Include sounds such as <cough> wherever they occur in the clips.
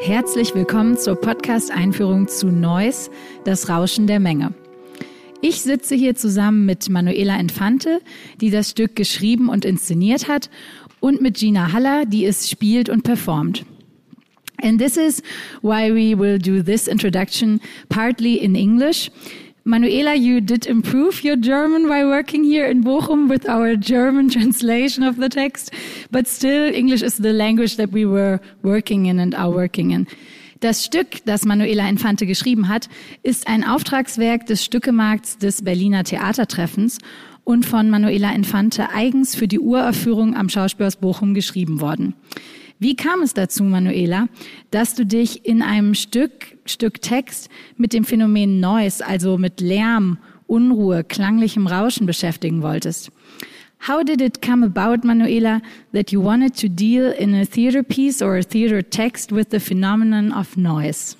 Herzlich willkommen zur Podcast-Einführung zu Noise, das Rauschen der Menge. Ich sitze hier zusammen mit Manuela Infante, die das Stück geschrieben und inszeniert hat, und mit Gina Haller, die es spielt und performt. And this is why we will do this introduction partly in English. Manuela, you did improve your German while working here in Bochum with our German <laughs> translation of the text, but still English is the language that we were working in and are working in. Das Stück, das Manuela Infante geschrieben hat, ist ein Auftragswerk des Stückemarkts des Berliner Theatertreffens und von Manuela Infante eigens für die Uraufführung am Schauspielhaus Bochum geschrieben worden. Wie kam es dazu, Manuela, dass du dich in einem Stück, Stück Text mit dem Phänomen Noise, also mit Lärm, Unruhe, klanglichem Rauschen beschäftigen wolltest? How did it come about, Manuela, that you wanted to deal in a theater piece or a theater text with the phenomenon of noise?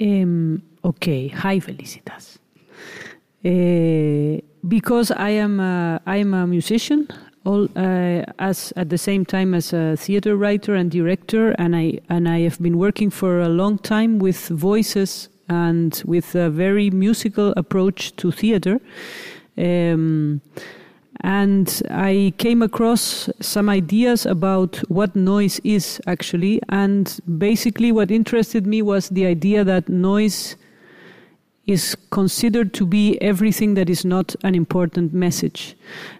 Um, okay, hi Felicitas. Uh, because I am a, I am a musician, all uh, as at the same time as a theater writer and director, and I and I have been working for a long time with voices and with a very musical approach to theater. Um, and I came across some ideas about what noise is actually, and basically, what interested me was the idea that noise is considered to be everything that is not an important message.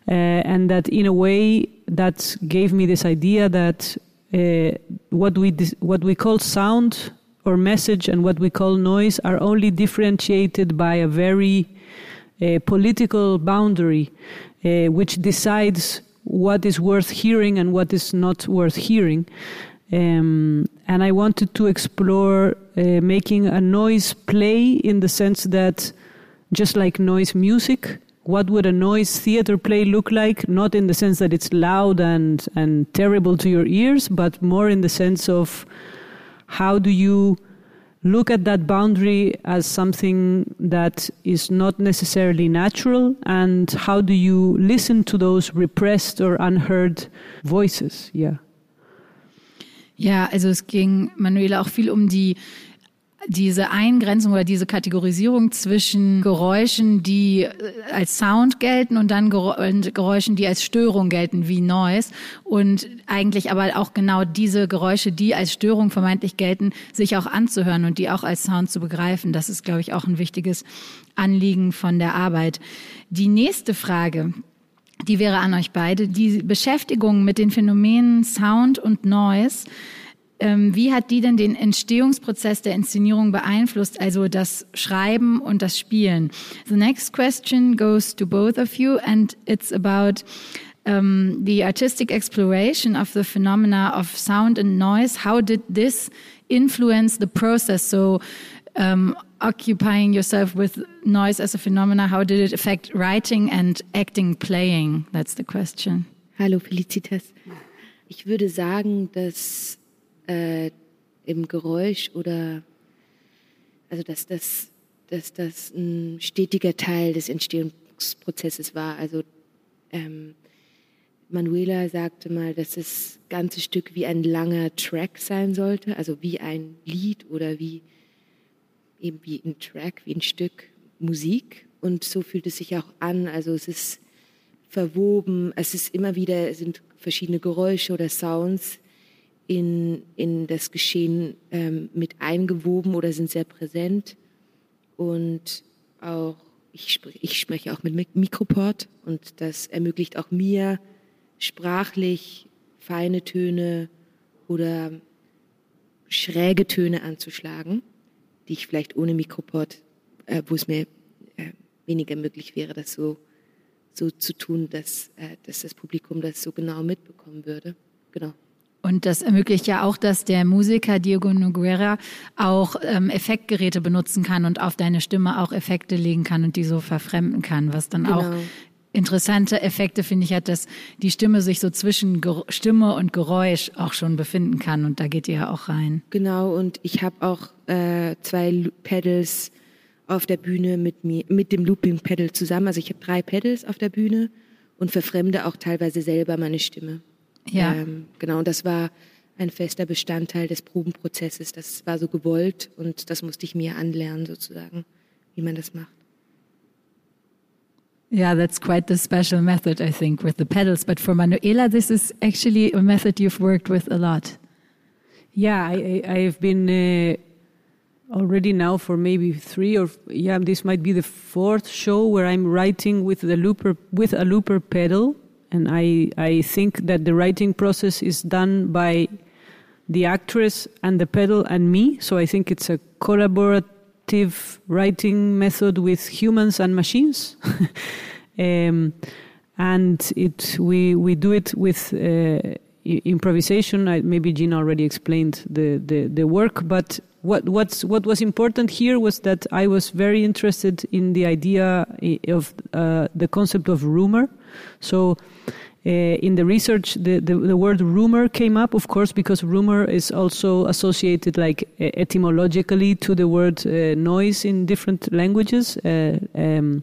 Uh, and that, in a way, that gave me this idea that uh, what, we what we call sound or message and what we call noise are only differentiated by a very uh, political boundary uh, which decides what is worth hearing and what is not worth hearing. Um, and I wanted to explore uh, making a noise play in the sense that, just like noise music, what would a noise theater play look like? Not in the sense that it's loud and, and terrible to your ears, but more in the sense of how do you look at that boundary as something that is not necessarily natural? And how do you listen to those repressed or unheard voices? Yeah Ja, also es ging Manuela auch viel um die diese Eingrenzung oder diese Kategorisierung zwischen Geräuschen, die äh, als Sound gelten und dann Geräuschen, die als Störung gelten, wie Noise. Und eigentlich aber auch genau diese Geräusche, die als Störung vermeintlich gelten, sich auch anzuhören und die auch als Sound zu begreifen. Das ist, glaube ich, auch ein wichtiges Anliegen von der Arbeit. Die nächste Frage, die wäre an euch beide. Die Beschäftigung mit den Phänomenen Sound und Noise, ähm, wie hat die denn den Entstehungsprozess der Inszenierung beeinflusst, also das Schreiben und das Spielen? The next question goes to both of you and it's about um, the artistic exploration of the phenomena of sound and noise. How did this influence the process? So um, occupying yourself with noise as a phenomena, how did it affect writing and acting, playing? That's the question. Hallo Felicitas. Ich würde sagen, dass äh, im Geräusch oder also dass das, dass das ein stetiger Teil des Entstehungsprozesses war. Also ähm, Manuela sagte mal, dass das ganze Stück wie ein langer Track sein sollte, also wie ein Lied oder wie eben wie ein Track, wie ein Stück Musik. Und so fühlt es sich auch an. Also es ist verwoben, es ist immer wieder, es sind verschiedene Geräusche oder Sounds in, in das Geschehen ähm, mit eingewoben oder sind sehr präsent. Und auch, ich, sprich, ich spreche auch mit Mikroport und das ermöglicht auch mir, sprachlich feine Töne oder schräge Töne anzuschlagen die ich vielleicht ohne Mikroport, äh, wo es mir äh, weniger möglich wäre, das so, so zu tun, dass, äh, dass das Publikum das so genau mitbekommen würde. Genau. Und das ermöglicht ja auch, dass der Musiker Diego Noguera auch ähm, Effektgeräte benutzen kann und auf deine Stimme auch Effekte legen kann und die so verfremden kann, was dann genau. auch interessante Effekte, finde ich, hat, dass die Stimme sich so zwischen Ger Stimme und Geräusch auch schon befinden kann. Und da geht ihr ja auch rein. Genau, und ich habe auch äh, zwei Pedals auf der Bühne mit mir, mit dem Looping Pedal zusammen. Also ich habe drei Pedals auf der Bühne und verfremde auch teilweise selber meine Stimme. Ja. Ähm, genau, und das war ein fester Bestandteil des Probenprozesses. Das war so gewollt und das musste ich mir anlernen sozusagen, wie man das macht. Yeah, that's quite the special method, I think, with the pedals. But for Manuela, this is actually a method you've worked with a lot. Yeah, I, have been uh, already now for maybe three or yeah, this might be the fourth show where I'm writing with the looper with a looper pedal, and I I think that the writing process is done by the actress and the pedal and me. So I think it's a collaborative writing method with humans and machines. <laughs> um, and it we we do it with uh, improvisation. I, maybe Gina already explained the, the, the work, but what what's what was important here was that I was very interested in the idea of uh, the concept of rumor. So. Uh, in the research, the, the, the, word rumor came up, of course, because rumor is also associated, like etymologically, to the word uh, noise in different languages. Uh, um,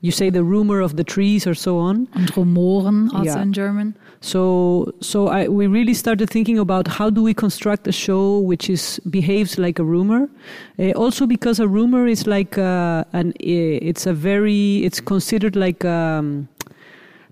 you say the rumor of the trees or so on. And rumoren, also yeah. in German. So, so I, we really started thinking about how do we construct a show which is behaves like a rumor. Uh, also, because a rumor is like a, uh, an, it's a very, it's considered like. Um,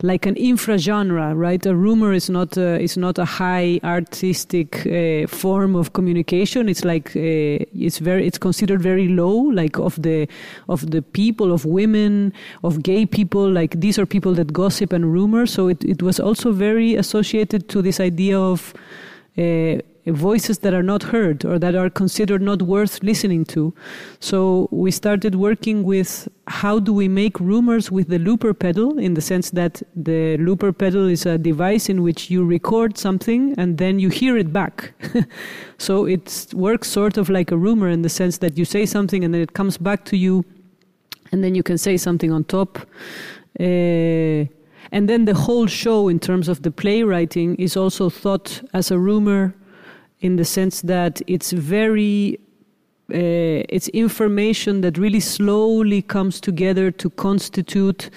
like an infragenre, right? A rumor is not a, is not a high artistic uh, form of communication. It's like uh, it's very it's considered very low, like of the of the people, of women, of gay people. Like these are people that gossip and rumor. So it it was also very associated to this idea of. Uh, voices that are not heard or that are considered not worth listening to. So we started working with how do we make rumors with the looper pedal in the sense that the looper pedal is a device in which you record something and then you hear it back. <laughs> so it works sort of like a rumor in the sense that you say something and then it comes back to you and then you can say something on top. Uh, and then the whole show, in terms of the playwriting, is also thought as a rumor in the sense that it's very uh, it's information that really slowly comes together to constitute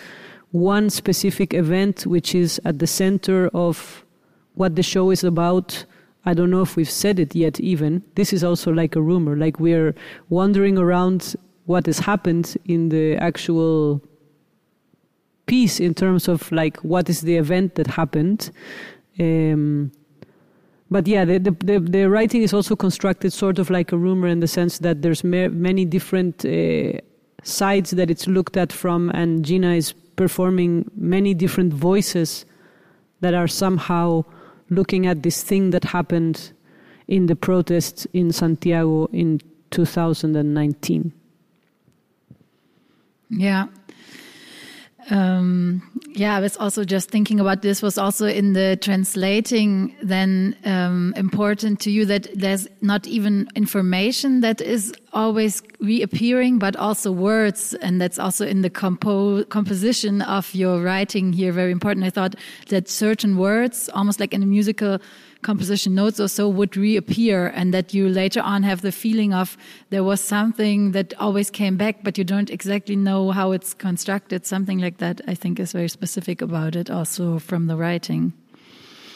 one specific event, which is at the center of what the show is about. I don't know if we've said it yet, even. This is also like a rumor, like we're wandering around what has happened in the actual piece in terms of like what is the event that happened. Um, but yeah, the, the, the, writing is also constructed sort of like a rumor in the sense that there's many different uh, sides that it's looked at from, and Gina is performing many different voices that are somehow looking at this thing that happened in the protests in Santiago in 2019. Yeah, um, yeah, I was also just thinking about this was also in the translating then um, important to you that there's not even information that is always reappearing, but also words. And that's also in the compo composition of your writing here very important. I thought that certain words, almost like in a musical composition notes or so would reappear and that you later on have the feeling of there was something that always came back but you don't exactly know how it's constructed something like that i think is very specific about it also from the writing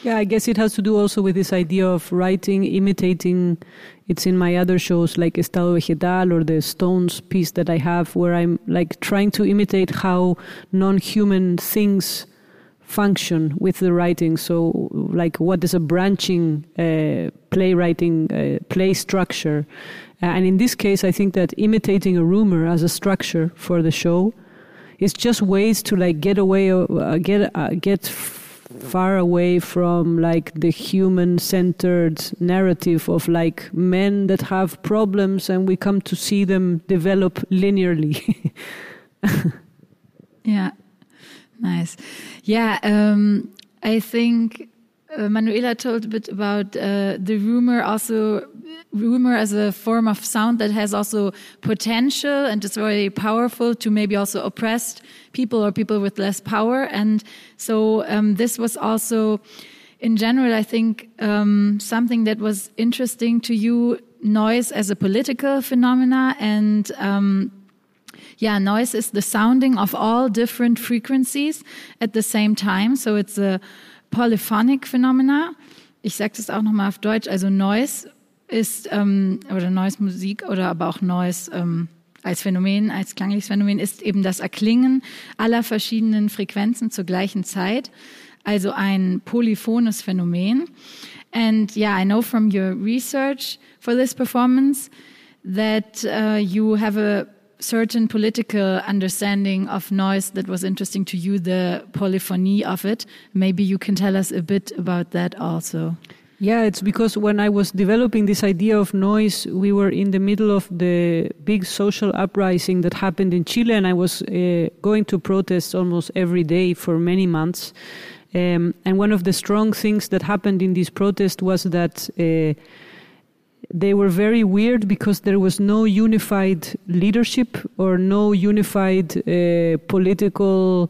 yeah, I guess it has to do also with this idea of writing, imitating. It's in my other shows like Estado Vegetal or the Stones piece that I have, where I'm like trying to imitate how non human things function with the writing. So, like, what is a branching uh, playwriting uh, play structure? Uh, and in this case, I think that imitating a rumor as a structure for the show is just ways to like get away, uh, get uh, get far away from like the human centered narrative of like men that have problems and we come to see them develop linearly. <laughs> yeah Nice. Yeah, um, I think uh, Manuela told a bit about uh, the rumor also rumor as a form of sound that has also potential and is very powerful to maybe also oppressed people or people with less power and so um, this was also in general i think um, something that was interesting to you noise as a political phenomena and um, yeah, noise is the sounding of all different frequencies at the same time. So it's a polyphonic phenomena. ich sage das auch nochmal auf Deutsch, also Noise ist, ähm, oder Noise Musik oder aber auch Noise ähm, als Phänomen, als klangliches Phänomen ist eben das Erklingen aller verschiedenen Frequenzen zur gleichen Zeit, also ein polyphones Phänomen. And yeah, I know from your research for this performance that uh, you have a certain political understanding of noise that was interesting to you, the polyphony of it. Maybe you can tell us a bit about that also. Yeah, it's because when I was developing this idea of noise, we were in the middle of the big social uprising that happened in Chile, and I was uh, going to protest almost every day for many months. Um, and one of the strong things that happened in this protest was that uh, they were very weird because there was no unified leadership or no unified uh, political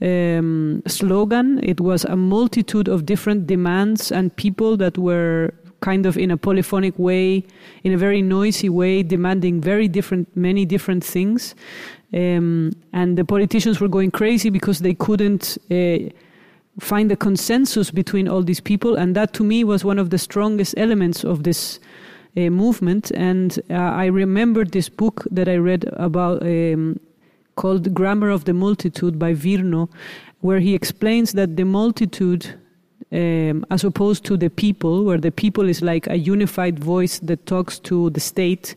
um, slogan. It was a multitude of different demands and people that were kind of in a polyphonic way, in a very noisy way, demanding very different, many different things. Um, and the politicians were going crazy because they couldn't. Uh, find a consensus between all these people and that to me was one of the strongest elements of this uh, movement. And uh, I remembered this book that I read about um, called Grammar of the Multitude by Virno, where he explains that the multitude, um, as opposed to the people, where the people is like a unified voice that talks to the state,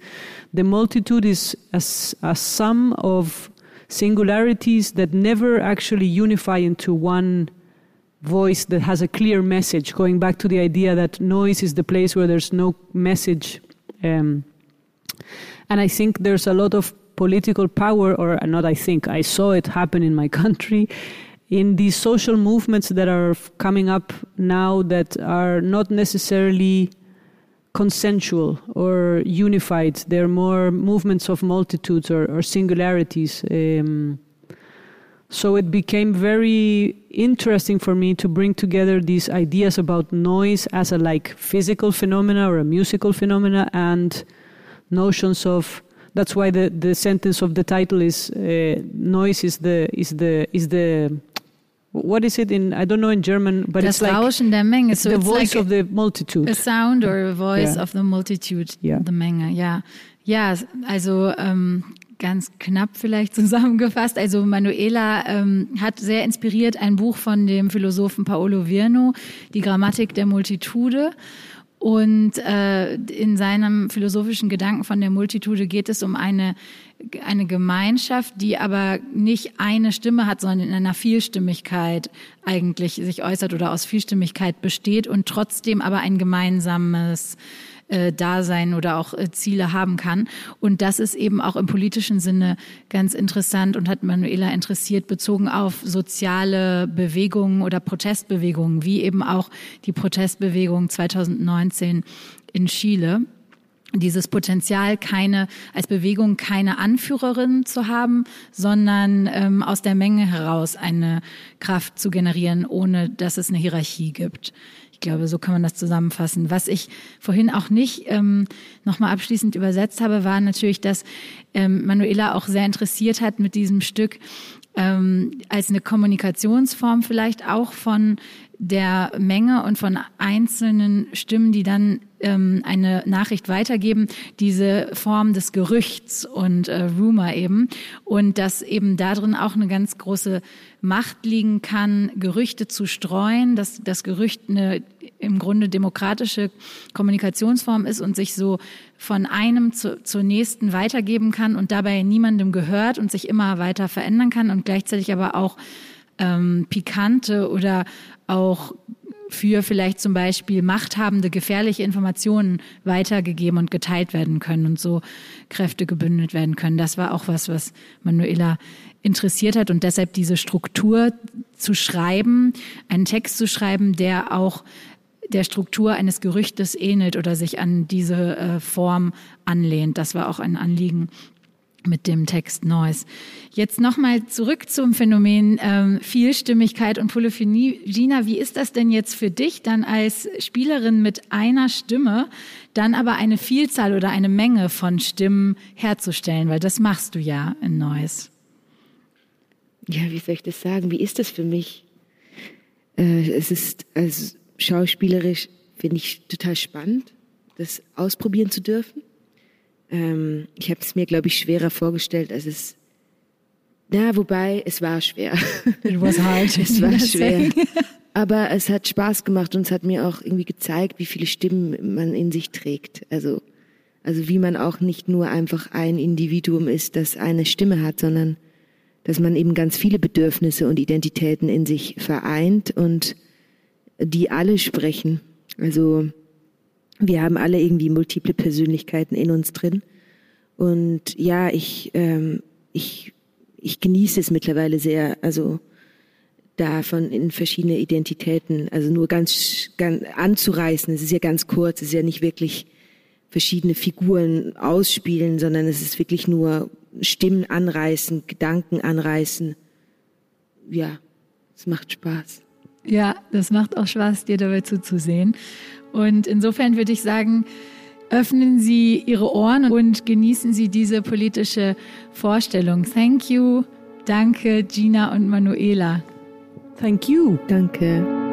the multitude is a, a sum of singularities that never actually unify into one voice that has a clear message, going back to the idea that noise is the place where there's no message. Um, and I think there's a lot of political power, or not I think, I saw it happen in my <laughs> country, in these social movements that are coming up now that are not necessarily consensual or unified. They're more movements of multitudes or, or singularities. Um, so it became very interesting for me to bring together these ideas about noise as a like physical phenomena or a musical phenomena and notions of that's why the, the sentence of the title is uh, noise is the is the is the what is it in I don't know in German but das it's like Rauschen der Menge it's so the it's voice like of the multitude a sound or a voice Yeah. of the multitude Yeah. the Menge Yeah, ja also ähm, ganz knapp vielleicht zusammengefasst. Also Manuela ähm, hat sehr inspiriert ein Buch von dem Philosophen Paolo Virno, Die Grammatik der Multitude. Und äh, in seinem philosophischen Gedanken von der Multitude geht es um eine, eine Gemeinschaft, die aber nicht eine Stimme hat, sondern in einer Vielstimmigkeit eigentlich sich äußert oder aus Vielstimmigkeit besteht und trotzdem aber ein gemeinsames äh, Dasein oder auch äh, Ziele haben kann. Und das ist eben auch im politischen Sinne ganz interessant und hat Manuela interessiert, bezogen auf soziale Bewegungen oder Protestbewegungen, wie eben auch die Protestbewegung 2019 in Chile dieses Potenzial, keine als Bewegung keine Anführerin zu haben, sondern ähm, aus der Menge heraus eine Kraft zu generieren, ohne dass es eine Hierarchie gibt. Ich glaube, so kann man das zusammenfassen. Was ich vorhin auch nicht ähm, nochmal abschließend übersetzt habe, war natürlich, dass ähm, Manuela auch sehr interessiert hat mit diesem Stück ähm, als eine Kommunikationsform vielleicht auch von der Menge und von einzelnen Stimmen, die dann ähm, eine Nachricht weitergeben, diese Form des Gerüchts und äh, Rumor eben. Und dass eben darin auch eine ganz große Macht liegen kann, Gerüchte zu streuen, dass das Gerücht eine im Grunde demokratische Kommunikationsform ist und sich so von einem zu, zur nächsten weitergeben kann und dabei niemandem gehört und sich immer weiter verändern kann und gleichzeitig aber auch ähm, pikante oder auch für vielleicht zum Beispiel machthabende, gefährliche Informationen weitergegeben und geteilt werden können und so Kräfte gebündelt werden können. Das war auch was, was Manuela interessiert hat und deshalb diese Struktur zu schreiben, einen Text zu schreiben, der auch der Struktur eines Gerüchtes ähnelt oder sich an diese äh, Form anlehnt. Das war auch ein Anliegen mit dem Text Noise. Jetzt nochmal zurück zum Phänomen ähm, Vielstimmigkeit und Polyphonie. Gina, wie ist das denn jetzt für dich dann als Spielerin mit einer Stimme, dann aber eine Vielzahl oder eine Menge von Stimmen herzustellen? Weil das machst du ja in Noise. Ja, wie soll ich das sagen? Wie ist das für mich? Äh, es ist also schauspielerisch finde ich total spannend, das ausprobieren zu dürfen. Ähm, ich habe es mir, glaube ich, schwerer vorgestellt, als es. Na, wobei, es war schwer. <laughs> It was hard. es war <laughs> schwer. Aber es hat Spaß gemacht und es hat mir auch irgendwie gezeigt, wie viele Stimmen man in sich trägt. Also, also wie man auch nicht nur einfach ein Individuum ist, das eine Stimme hat, sondern dass man eben ganz viele Bedürfnisse und Identitäten in sich vereint und die alle sprechen. Also wir haben alle irgendwie multiple Persönlichkeiten in uns drin. Und ja, ich, ähm, ich, ich genieße es mittlerweile sehr, also davon in verschiedene Identitäten, also nur ganz, ganz anzureißen. Es ist ja ganz kurz, es ist ja nicht wirklich verschiedene Figuren ausspielen, sondern es ist wirklich nur Stimmen anreißen, Gedanken anreißen. Ja, es macht Spaß. Ja, das macht auch Spaß, dir dabei zuzusehen. Und insofern würde ich sagen, öffnen Sie Ihre Ohren und genießen Sie diese politische Vorstellung. Thank you. Danke, Gina und Manuela. Thank you. Danke.